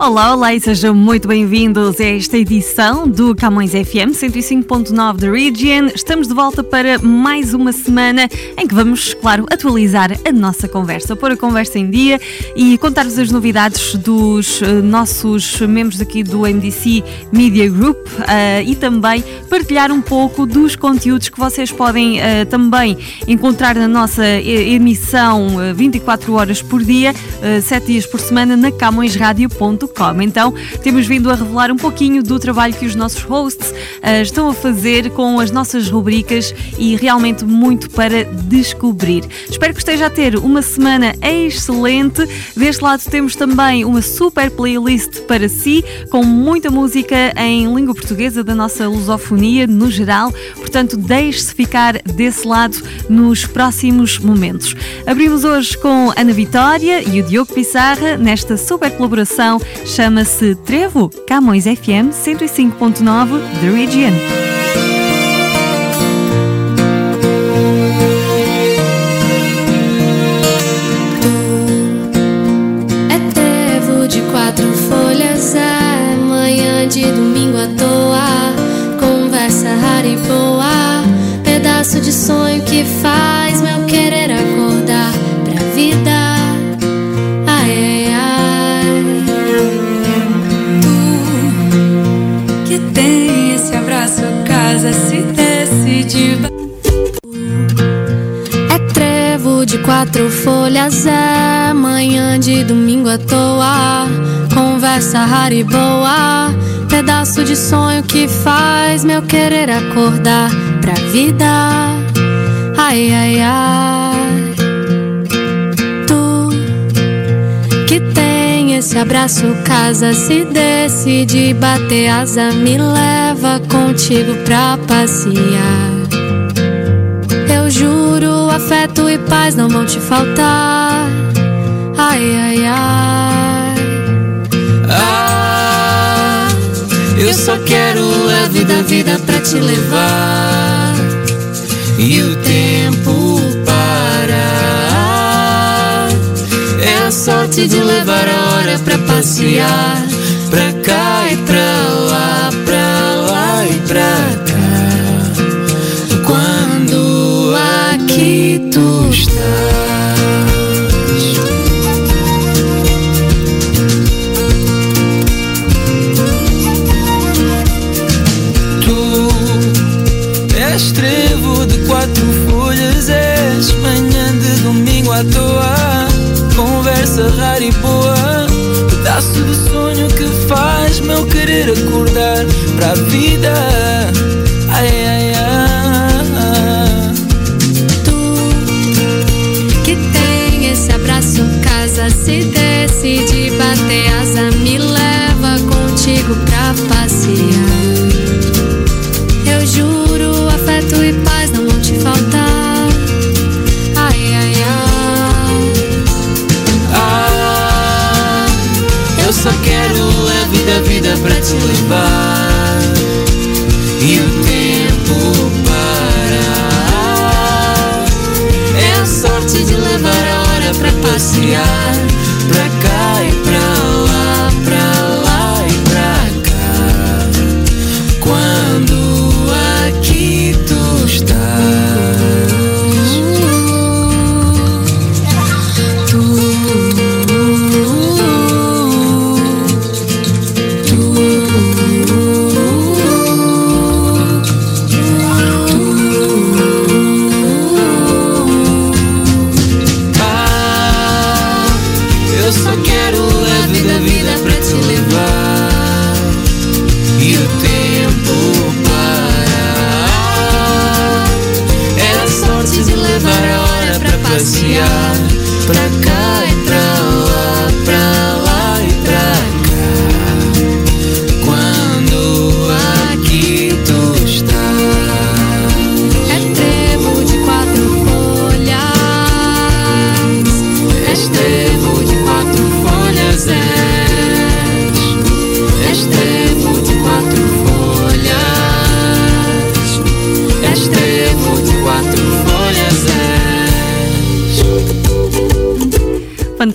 Olá, olá e sejam muito bem-vindos a esta edição do Camões FM 105.9 da Region. Estamos de volta para mais uma semana em que vamos, claro, atualizar a nossa conversa, pôr a conversa em dia e contar-vos as novidades dos uh, nossos membros aqui do MDC Media Group uh, e também partilhar um pouco dos conteúdos que vocês podem uh, também encontrar na nossa emissão 24 horas por dia, 7 dias por semana na camõesradio.com então, temos vindo a revelar um pouquinho do trabalho que os nossos hosts uh, estão a fazer com as nossas rubricas e realmente muito para descobrir. Espero que esteja a ter uma semana excelente. Deste lado temos também uma super playlist para si, com muita música em língua portuguesa da nossa lusofonia no geral. Portanto, deixe-se ficar desse lado nos próximos momentos. Abrimos hoje com Ana Vitória e o Diogo Pissarra nesta super colaboração Chama-se Trevo, Camões FM 105.9 The Region. Que faz meu querer acordar pra vida. Ai, ai, ai. Tu que tem esse abraço, casa se decide. É trevo de quatro folhas, é manhã de domingo à toa. Conversa rara e boa, pedaço de sonho que faz meu querer acordar pra vida. Ai, ai, ai. Tu que tem esse abraço, casa se decide bater asa, me leva contigo pra passear. Eu juro, afeto e paz não vão te faltar. Ai, ai, ai. Ah, eu só quero a vida, vida pra te levar e o tempo sorte de levar a hora pra passear, pra cá e pra lá, pra lá e pra cá. Quando aqui tu estás. Tu és trevo de quatro folhas, és manhã de domingo à toa, rara e boa, pedaço de sonho que faz meu querer acordar para a vida. Ai, ai, ai. Tu que tem esse abraço, casa se decide bater asa, me leva contigo pra passear.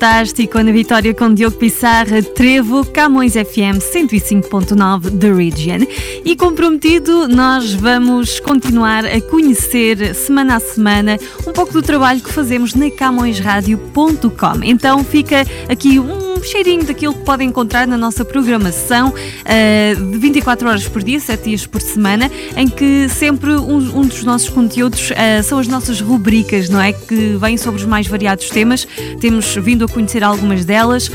Fantástico, Ana Vitória com Diogo Pissarra, Trevo, Camões FM 105.9 The Region. E comprometido, nós vamos continuar a conhecer semana a semana um pouco do trabalho que fazemos na CamõesRádio.com. Então fica aqui um cheirinho daquilo que podem encontrar na nossa programação uh, de 24 horas por dia, 7 dias por semana, em que sempre um, um dos nossos conteúdos uh, são as nossas rubricas, não é? Que vêm sobre os mais variados temas. Temos vindo a conhecer algumas delas. Uh,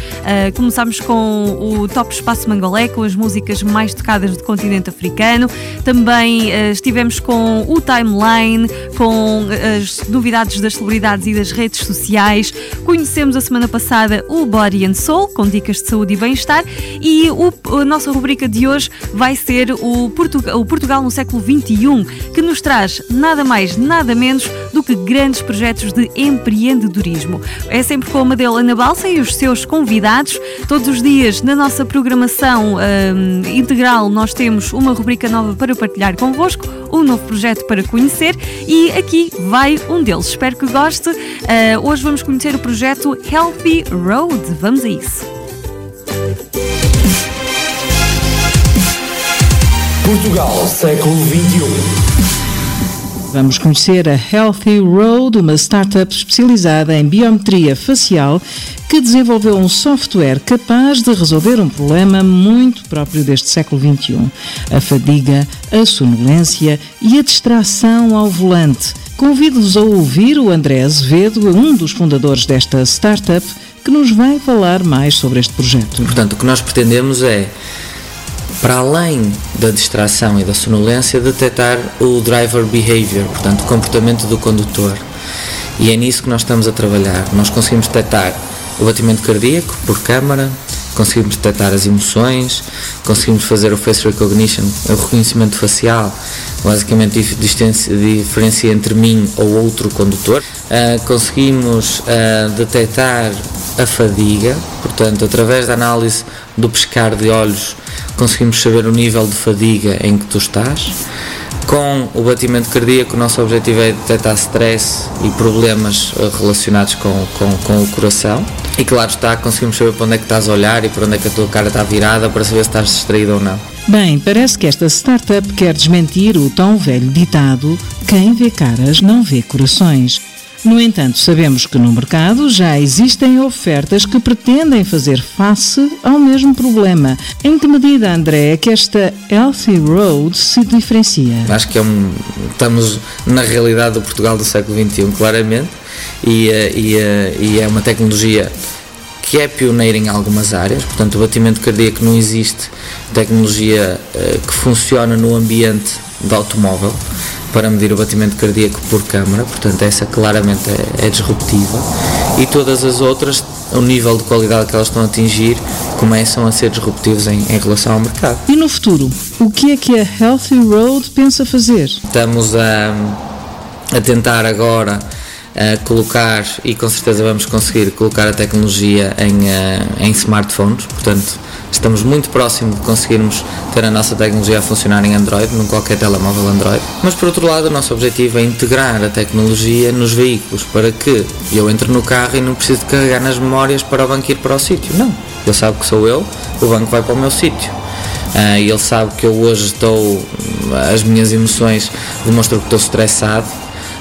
começámos com o Top Espaço Mangolé, com as músicas mais tocadas do continente africano. Também estivemos com o Timeline, com as novidades das celebridades e das redes sociais. Conhecemos a semana passada o Body and Soul com dicas de saúde e bem-estar. E o, a nossa rubrica de hoje vai ser o, Portugal, o Portugal no século XXI, que nos traz nada mais, nada menos do que grandes projetos de empreendedorismo. É sempre com a Madela Ana Balsa e os seus convidados. Todos os dias na nossa programação hum, integral nós temos uma rubrica nova para partilhar convosco, um novo projeto para conhecer e aqui vai um deles. Espero que goste. Uh, hoje vamos conhecer o projeto Healthy Road. Vamos a isso. Portugal, século XXI. Vamos conhecer a Healthy Road, uma startup especializada em biometria facial que desenvolveu um software capaz de resolver um problema muito próprio deste século XXI: a fadiga, a sonolência e a distração ao volante. Convido-vos a ouvir o André Azevedo, um dos fundadores desta startup que nos vai falar mais sobre este projeto. Portanto, o que nós pretendemos é, para além da distração e da sonolência, detectar o driver behavior, portanto, o comportamento do condutor. E é nisso que nós estamos a trabalhar. Nós conseguimos detectar o batimento cardíaco por câmara, conseguimos detectar as emoções, conseguimos fazer o face recognition, o reconhecimento facial, basicamente diferencia entre mim ou outro condutor. Uh, conseguimos uh, detectar a fadiga, portanto, através da análise do pescar de olhos, conseguimos saber o nível de fadiga em que tu estás. Com o batimento cardíaco, o nosso objetivo é detectar stress e problemas eh, relacionados com, com, com, o coração. E claro está, conseguimos saber para onde é que estás a olhar e para onde é que a tua cara está virada para saber se estás distraído ou não. Bem, parece que esta startup quer desmentir o tão velho ditado: quem vê caras não vê corações. No entanto, sabemos que no mercado já existem ofertas que pretendem fazer face ao mesmo problema. Em que medida, André, é que esta Healthy Road se diferencia? Acho que é um, estamos na realidade do Portugal do século XXI, claramente, e, eh, e, eh, e é uma tecnologia que é pioneira em algumas áreas, portanto o batimento cardíaco não existe tecnologia uh, que funciona no ambiente do automóvel para medir o batimento cardíaco por câmara, portanto essa claramente é, é disruptiva e todas as outras, o nível de qualidade que elas estão a atingir começam a ser disruptivos em, em relação ao mercado. E no futuro, o que é que a Healthy Road pensa fazer? Estamos a, a tentar agora colocar, e com certeza vamos conseguir colocar a tecnologia em, eh, em smartphones, portanto estamos muito próximo de conseguirmos ter a nossa tecnologia a funcionar em Android, num qualquer telemóvel Android. Mas por outro lado, o nosso objetivo é integrar a tecnologia nos veículos para que eu entre no carro e não preciso de carregar nas memórias para o banco ir para o sítio. Não, ele sabe que sou eu, o banco vai para o meu sítio. Uh, ele sabe que eu hoje estou, as minhas emoções demonstram que estou estressado,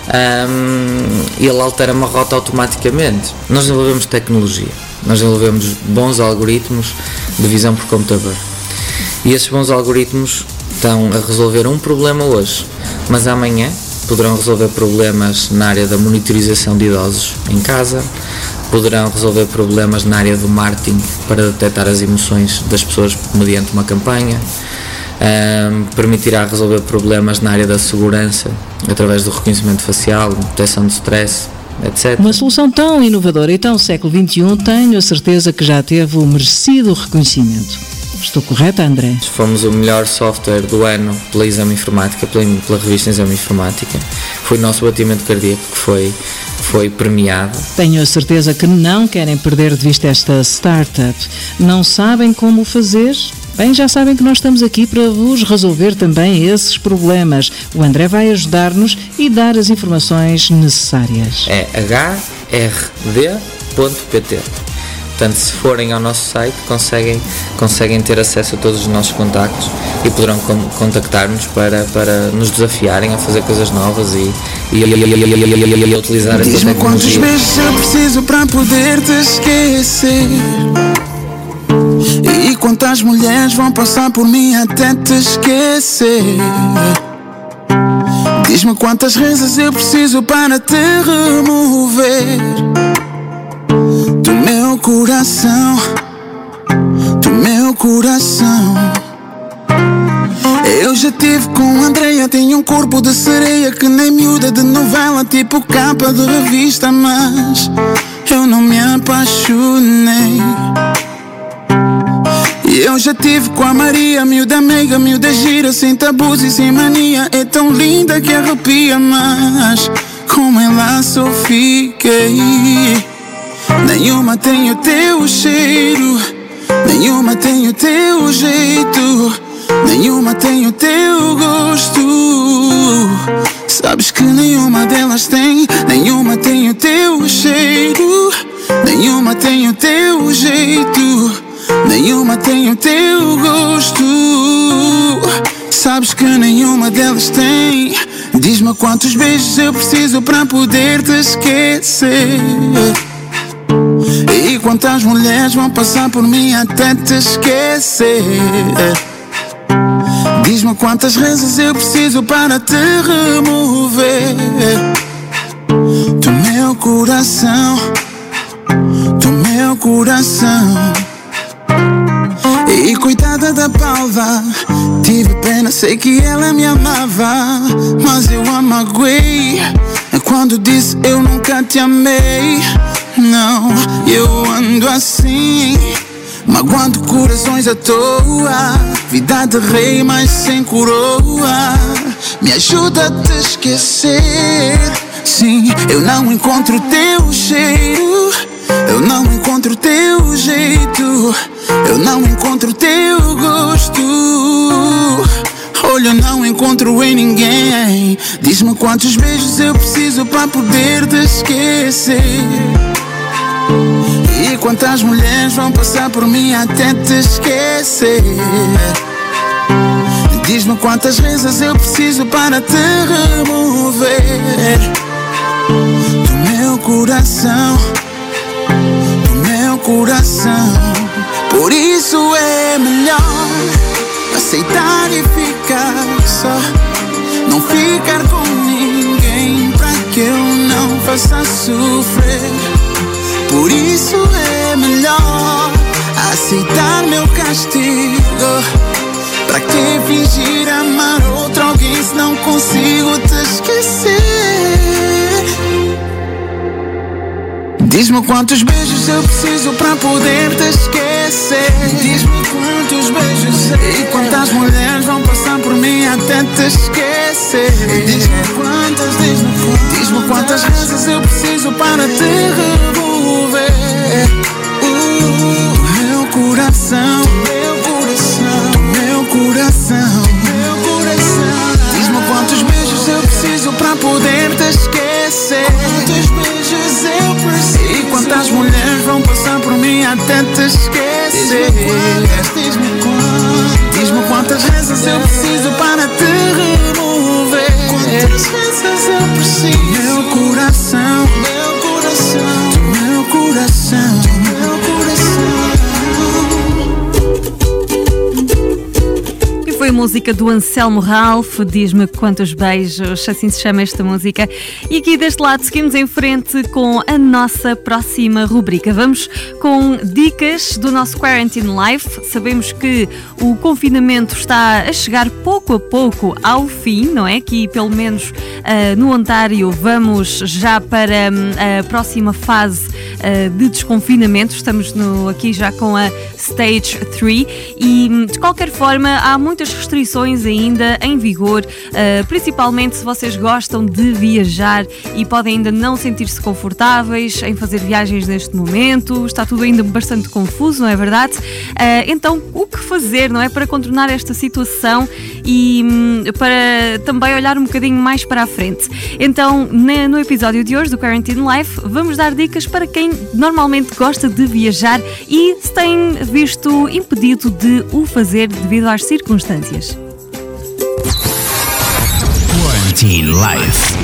um, ele altera uma rota automaticamente. Nós desenvolvemos tecnologia, nós desenvolvemos bons algoritmos de visão por computador. E esses bons algoritmos estão a resolver um problema hoje, mas amanhã poderão resolver problemas na área da monitorização de idosos em casa, poderão resolver problemas na área do marketing para detectar as emoções das pessoas mediante uma campanha um, permitirá resolver problemas na área da segurança através do reconhecimento facial, detecção de stress, etc. Uma solução tão inovadora e tão século XXI, tenho a certeza que já teve o merecido reconhecimento. Estou correta, André? Fomos o melhor software do ano pela Exame Informática, pela, pela revista Exame Informática. Foi o nosso batimento cardíaco que foi, foi premiado. Tenho a certeza que não querem perder de vista esta startup. Não sabem como fazer? Bem, já sabem que nós estamos aqui para vos resolver também esses problemas. O André vai ajudar-nos e dar as informações necessárias. É hrd.pt. Portanto, se forem ao nosso site, conseguem, conseguem ter acesso a todos os nossos contactos e poderão con- contactar-nos para, para nos desafiarem a fazer coisas novas e, e, e- e- e- e utilizar essa Diz-me quantos tecnologia. beijos eu preciso para poder te esquecer. Quantas mulheres vão passar por mim até te esquecer. Diz-me quantas vezes eu preciso para te remover do meu coração, do meu coração. Eu já tive com Andreia, tenho um corpo de sereia que nem miúda de novela, tipo capa de revista, mas eu não me apaixonei. Eu já tive com a Maria, miúda meiga, miúda gira, sem tabus e sem mania. É tão linda que arrepia, mas com ela só fiquei. Nenhuma tem o teu cheiro, nenhuma tem o teu jeito, nenhuma tem o teu gosto. Sabes que nenhuma delas tem, nenhuma tem o teu cheiro, nenhuma tem o teu jeito. Nenhuma tem o teu gosto. Sabes que nenhuma delas tem. Diz-me quantos beijos eu preciso para poder te esquecer. E quantas mulheres vão passar por mim até te esquecer. Diz-me quantas vezes eu preciso para te remover do meu coração, do meu coração. E coitada da palva, tive pena, sei que ela me amava, mas eu a magoei. Quando disse eu nunca te amei, não, eu ando assim, magoando corações à toa. Vida de rei, mas sem coroa. Me ajuda a te esquecer. Sim, eu não encontro teu cheiro. Eu não encontro teu jeito. Eu não encontro teu gosto. Olha, não encontro em ninguém. Diz-me quantos beijos eu preciso para poder te esquecer. E quantas mulheres vão passar por mim até te esquecer. Diz-me quantas vezes eu preciso para te remover do meu coração, coração. Por isso é melhor aceitar e ficar só, não ficar com ninguém para que eu não faça sofrer. Por isso é melhor aceitar meu castigo. Pra que fingir Diz-me quantos beijos eu preciso pra poder te esquecer. Diz-me quantos beijos e quantas mulheres vão passar por mim até te esquecer. Diz-me quantas, diz-me quantas, diz-me quantas vezes eu preciso para te remover. Uh, meu coração, meu coração, meu coração. Pra poder te esquecer. Quantos beijos eu preciso? E quantas mulheres vão passar por mim até te esquecer? Diz-me quantas, diz-me quantas vezes eu preciso música do Anselmo Ralph, diz-me quantos beijos, assim se chama esta música. E aqui deste lado seguimos em frente com a nossa próxima rubrica. Vamos com dicas do nosso Quarantine Life. Sabemos que o confinamento está a chegar pouco a pouco ao fim, não é? Que pelo menos ah, no Ontário vamos já para hum, a próxima fase uh, de desconfinamento. Estamos no, aqui já com a Stage 3 e, hum, de qualquer forma, há muitas restrições ainda em vigor, uh, principalmente se vocês gostam de viajar e podem ainda não sentir-se confortáveis em fazer viagens neste momento. Está tudo ainda bastante confuso, não é verdade? Uh, então, o que fazer, não é? Para contornar esta situação e hum, para também olhar um bocadinho mais para a frente. Então, no episódio de hoje do Quarantine Life, vamos dar dicas para quem normalmente gosta de viajar e se tem visto impedido de o fazer devido às circunstâncias. Quarantine Life.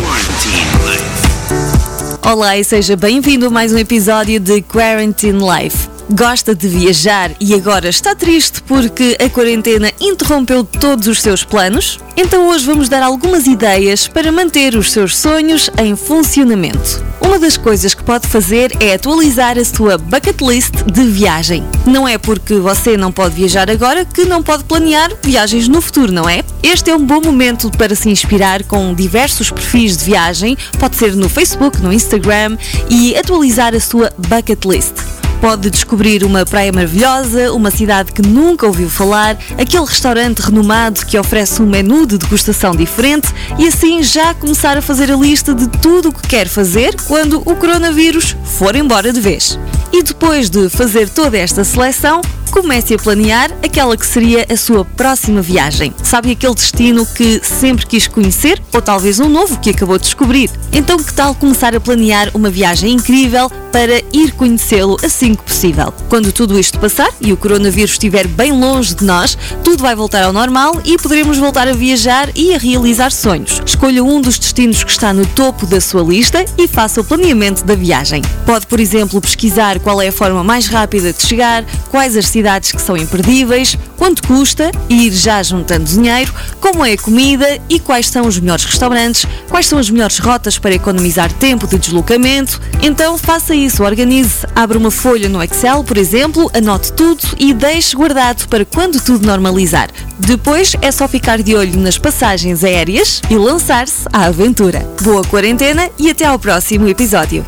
Olá e seja bem-vindo a mais um episódio de Quarantine Life. Gosta de viajar e agora está triste porque a quarentena interrompeu todos os seus planos? Então hoje vamos dar algumas ideias para manter os seus sonhos em funcionamento. Uma das coisas que pode fazer é atualizar a sua bucket list de viagem. Não é porque você não pode viajar agora que não pode planear viagens no futuro, não é? Este é um bom momento para se inspirar com diversos perfis de viagem, pode ser no Facebook, no Instagram e atualizar a sua bucket list. Pode descobrir uma praia maravilhosa, uma cidade que nunca ouviu falar, aquele restaurante renomado que oferece um menu de degustação diferente e assim já começar a fazer a lista de tudo o que quer fazer quando o coronavírus for embora de vez. E depois de fazer toda esta seleção, comece a planear aquela que seria a sua próxima viagem. Sabe aquele destino que sempre quis conhecer ou talvez um novo que acabou de descobrir? Então, que tal começar a planear uma viagem incrível para ir conhecê-lo assim que possível? Quando tudo isto passar e o coronavírus estiver bem longe de nós, tudo vai voltar ao normal e poderemos voltar a viajar e a realizar sonhos. Escolha um dos destinos que está no topo da sua lista e faça o planeamento da viagem. Pode, por exemplo, pesquisar qual é a forma mais rápida de chegar, quais as cidades atividades que são imperdíveis, quanto custa e ir já juntando dinheiro, como é a comida e quais são os melhores restaurantes, quais são as melhores rotas para economizar tempo de deslocamento. Então faça isso, organize, abra uma folha no Excel, por exemplo, anote tudo e deixe guardado para quando tudo normalizar. Depois é só ficar de olho nas passagens aéreas e lançar-se à aventura. Boa quarentena e até ao próximo episódio.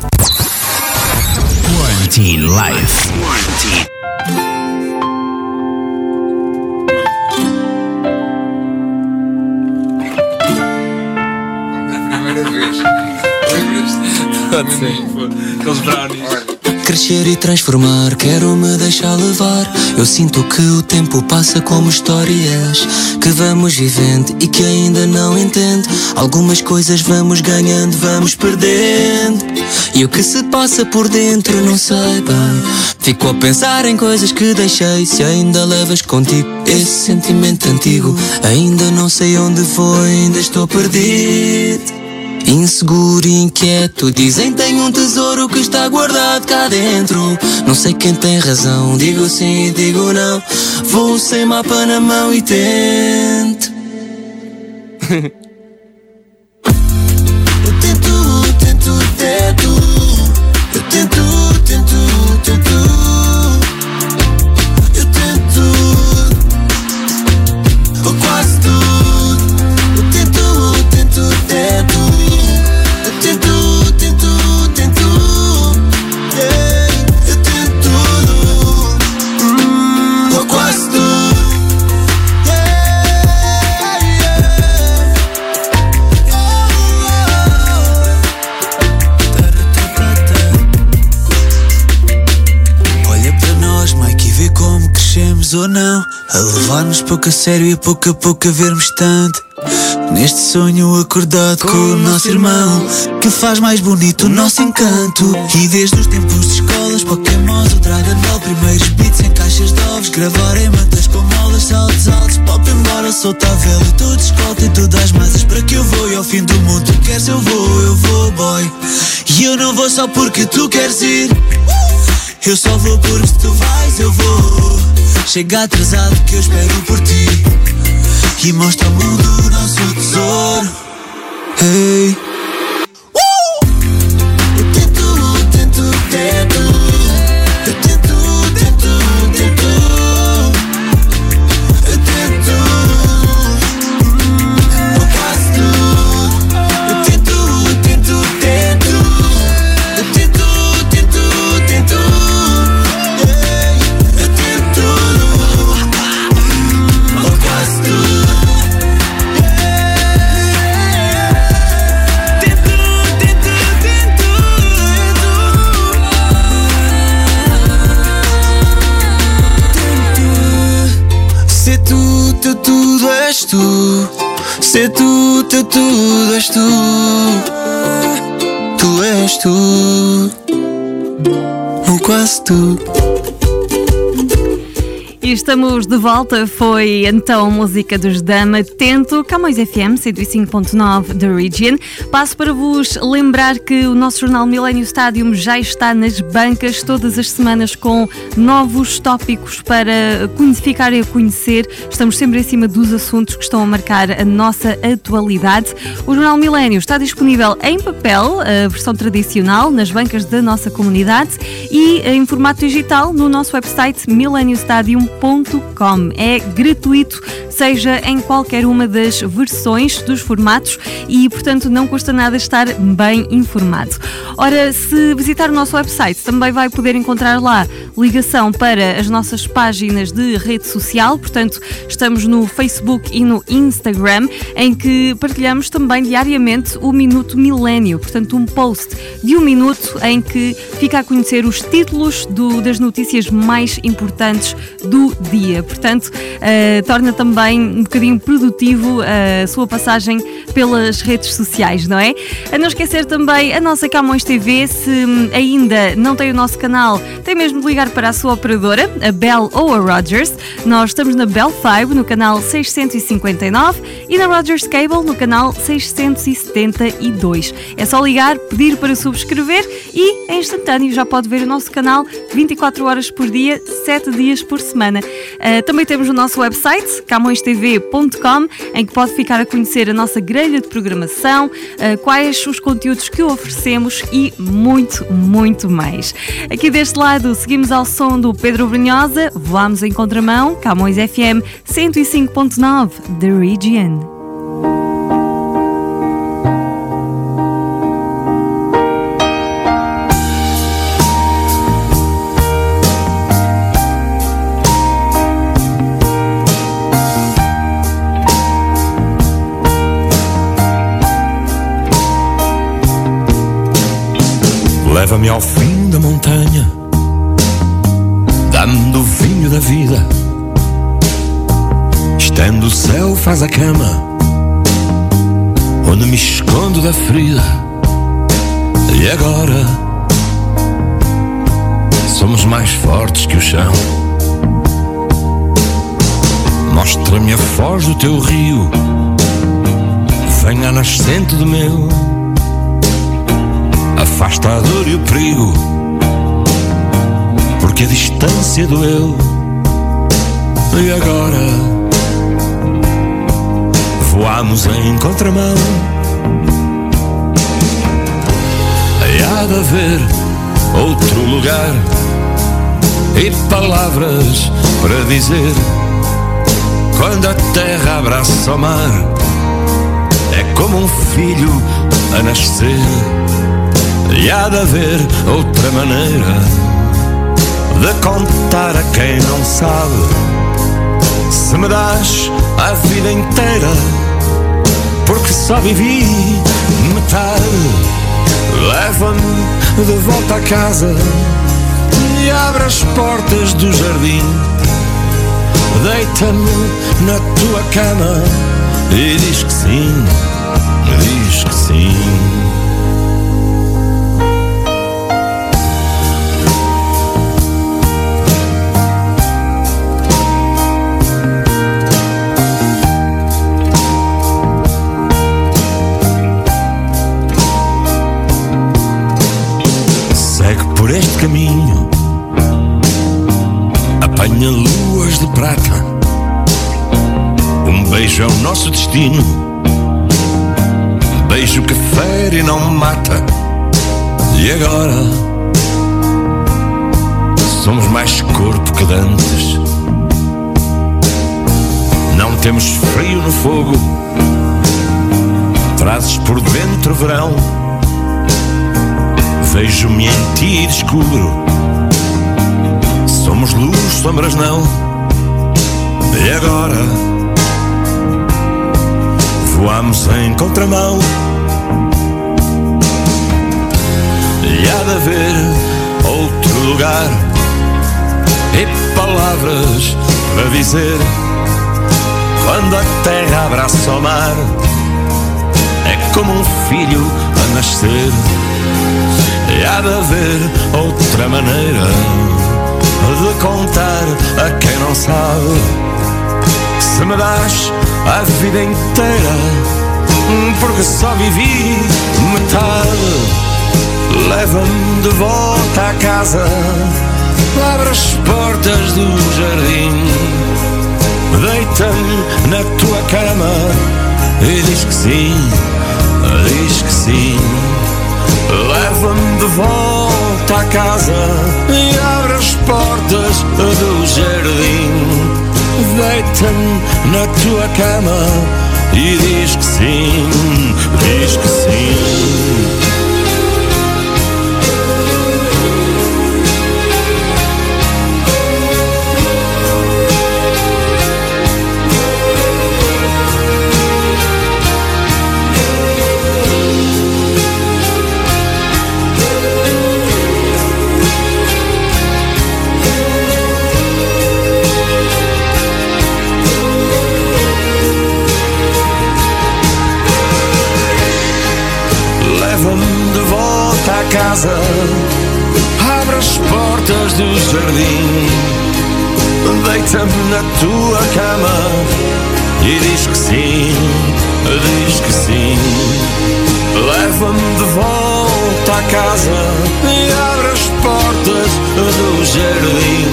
Quarantine Life. Quarantine. Aqueles brownies. Crescer e transformar, quero me deixar levar. Eu sinto que o tempo passa como histórias que vamos vivendo e que ainda não entendo. Algumas coisas vamos ganhando, vamos perdendo. E o que se passa por dentro não sei bem. Fico a pensar em coisas que deixei. Se ainda levas contigo esse sentimento antigo, ainda não sei onde foi, ainda estou perdido. Inseguro e inquieto, dizem tem um tesouro que está guardado cá dentro. Não sei quem tem razão, digo sim e digo não. Vou sem mapa na mão e tento. eu tento, tento, tento. Eu tento, tento, tento. Ou não A levar-nos pouco a sério e pouco a pouco a vermos tanto. Neste sonho acordado com, com o nosso irmão Que faz mais bonito o nosso encanto. E desde os tempos de escolas Pokémons, o Dragon Ball Primeiros beats em caixas de ovos Gravar em mantas com molas, saltos altos Pop embora, solta a vela Tudo escolta e tudo às masas Para que eu vou? E ao fim do mundo Tu queres eu vou, eu vou boy. E eu não vou só porque tu queres ir Eu só vou porque tu vais, eu vou. Chega atrasado que eu espero por ti. E mostra ao mundo o nosso tesouro. Hey Tu és tu, ou quase tu. E estamos de volta. Foi então música dos Dama Tento, Camões FM 105.9 da Region. Passo para vos lembrar que o nosso jornal Millennium Stadium já está nas bancas todas as semanas com novos tópicos para ficar a conhecer. Estamos sempre em cima dos assuntos que estão a marcar a nossa atualidade. O jornal Millennium está disponível em papel, a versão tradicional, nas bancas da nossa comunidade e em formato digital no nosso website millenniumstadium.com é gratuito, seja em qualquer uma das versões dos formatos e, portanto, não custa nada estar bem informado. Ora, se visitar o nosso website, também vai poder encontrar lá ligação para as nossas páginas de rede social, portanto, estamos no Facebook e no Instagram, em que partilhamos também diariamente o Minuto Milênio, portanto, um post de um minuto em que fica a conhecer os títulos do, das notícias mais importantes do dia. Portanto, uh, torna também um bocadinho produtivo uh, a sua passagem pelas redes sociais, não é? A não esquecer também a nossa Camões TV, se hum, ainda não tem o nosso canal, tem mesmo de ligar para a sua operadora, a Bell ou a Rogers. Nós estamos na Bell 5, no canal 659 e na Rogers Cable, no canal 672. É só ligar, pedir para subscrever e, em instantâneo, já pode ver o nosso canal 24 horas por dia, 7 dias por semana semana. Uh, também temos o nosso website, camõestv.com, em que pode ficar a conhecer a nossa grelha de programação, uh, quais os conteúdos que oferecemos e muito, muito mais. Aqui deste lado, seguimos ao som do Pedro Brunhosa, voamos em contramão, Camões FM 105.9, The Region. Leva-me ao fim da montanha, dá-me do vinho da vida. Estendo o céu, faz a cama, onde me escondo da ferida. E agora somos mais fortes que o chão. Mostra-me a foz do teu rio, venha nascente do meu afasta a dor e o perigo, porque a distância doeu. E agora voamos em contramão. Há de haver outro lugar e palavras para dizer. Quando a terra abraça o mar, é como um filho a nascer. E há de haver outra maneira de contar a quem não sabe. Se me das a vida inteira, porque só vivi metade. Leva-me de volta a casa e abre as portas do jardim. Deita-me na tua cama e diz que sim, diz que sim. É o nosso destino, beijo que fere e não mata. E agora? Somos mais corpo que dantes. Não temos frio no fogo, trazes por dentro verão. Vejo-me em ti e descubro. Somos luz, sombras não. E agora Voamos em contramão E há de haver outro lugar E palavras para dizer quando a terra abraça o mar. É como um filho a nascer. E há de haver outra maneira de contar a quem não sabe. Me das a vida inteira, porque só vivi metade. Leva-me de volta à casa, abre as portas do jardim, deita-me na tua cama e diz que sim, diz que sim. Leva-me de volta à casa e abre as portas do jardim, deita-me na tua cama e diz que sim, diz que sim. Jardim Deita-me na tua cama E diz que sim, diz que sim. Leva-me de volta à casa E abre as portas do jardim.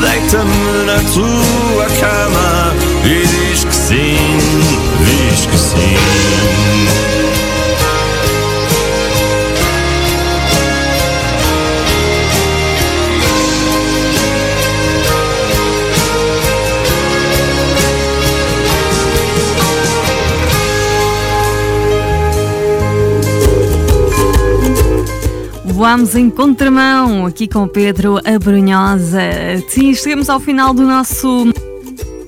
Deita-me na tua cama E diz que sim, diz que sim Vamos em contramão aqui com Pedro Abrunhosa. Sim, chegamos ao final do nosso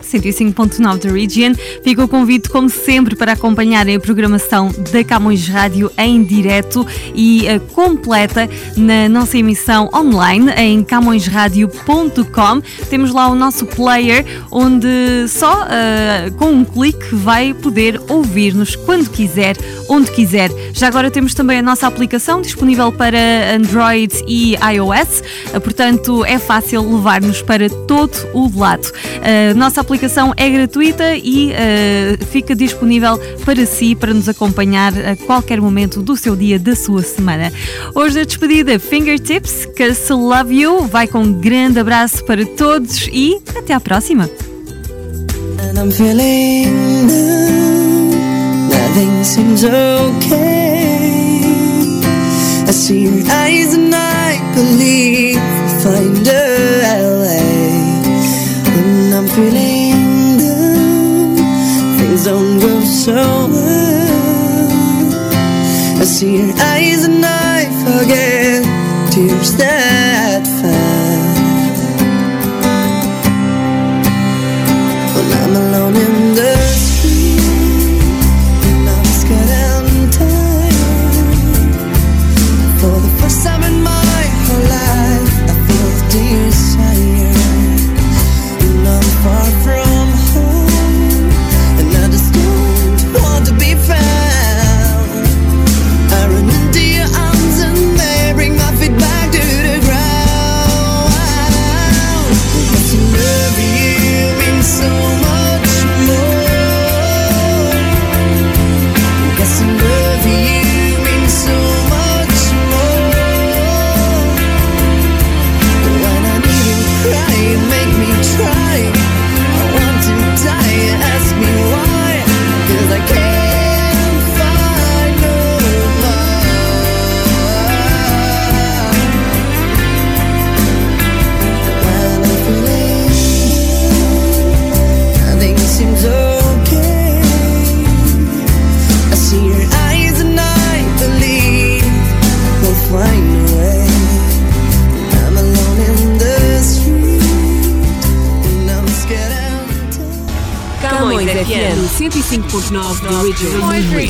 105.9 da Region. Fica o convite, como sempre, para acompanharem a programação da Camões Rádio em direto e uh, completa na nossa emissão online em camõesradio.com. Temos lá o nosso player, onde só uh, com um clique vai poder ouvir-nos quando quiser, onde quiser. Já agora temos também a nossa aplicação disponível para Android e iOS, uh, portanto é fácil levar-nos para todo o lado. A nossa aplicação é gratuita e uh, fica disponível para si, para nos acompanhar a qualquer momento do seu dia, da sua semana. Hoje a despedida Fingertips, Cause Love You, vai com um grande abraço para todos e até à próxima. And I'm don't go so well. I see your eyes and I forget tears that fell. Camões FM 105.9 da Region. CamõesRadio.com.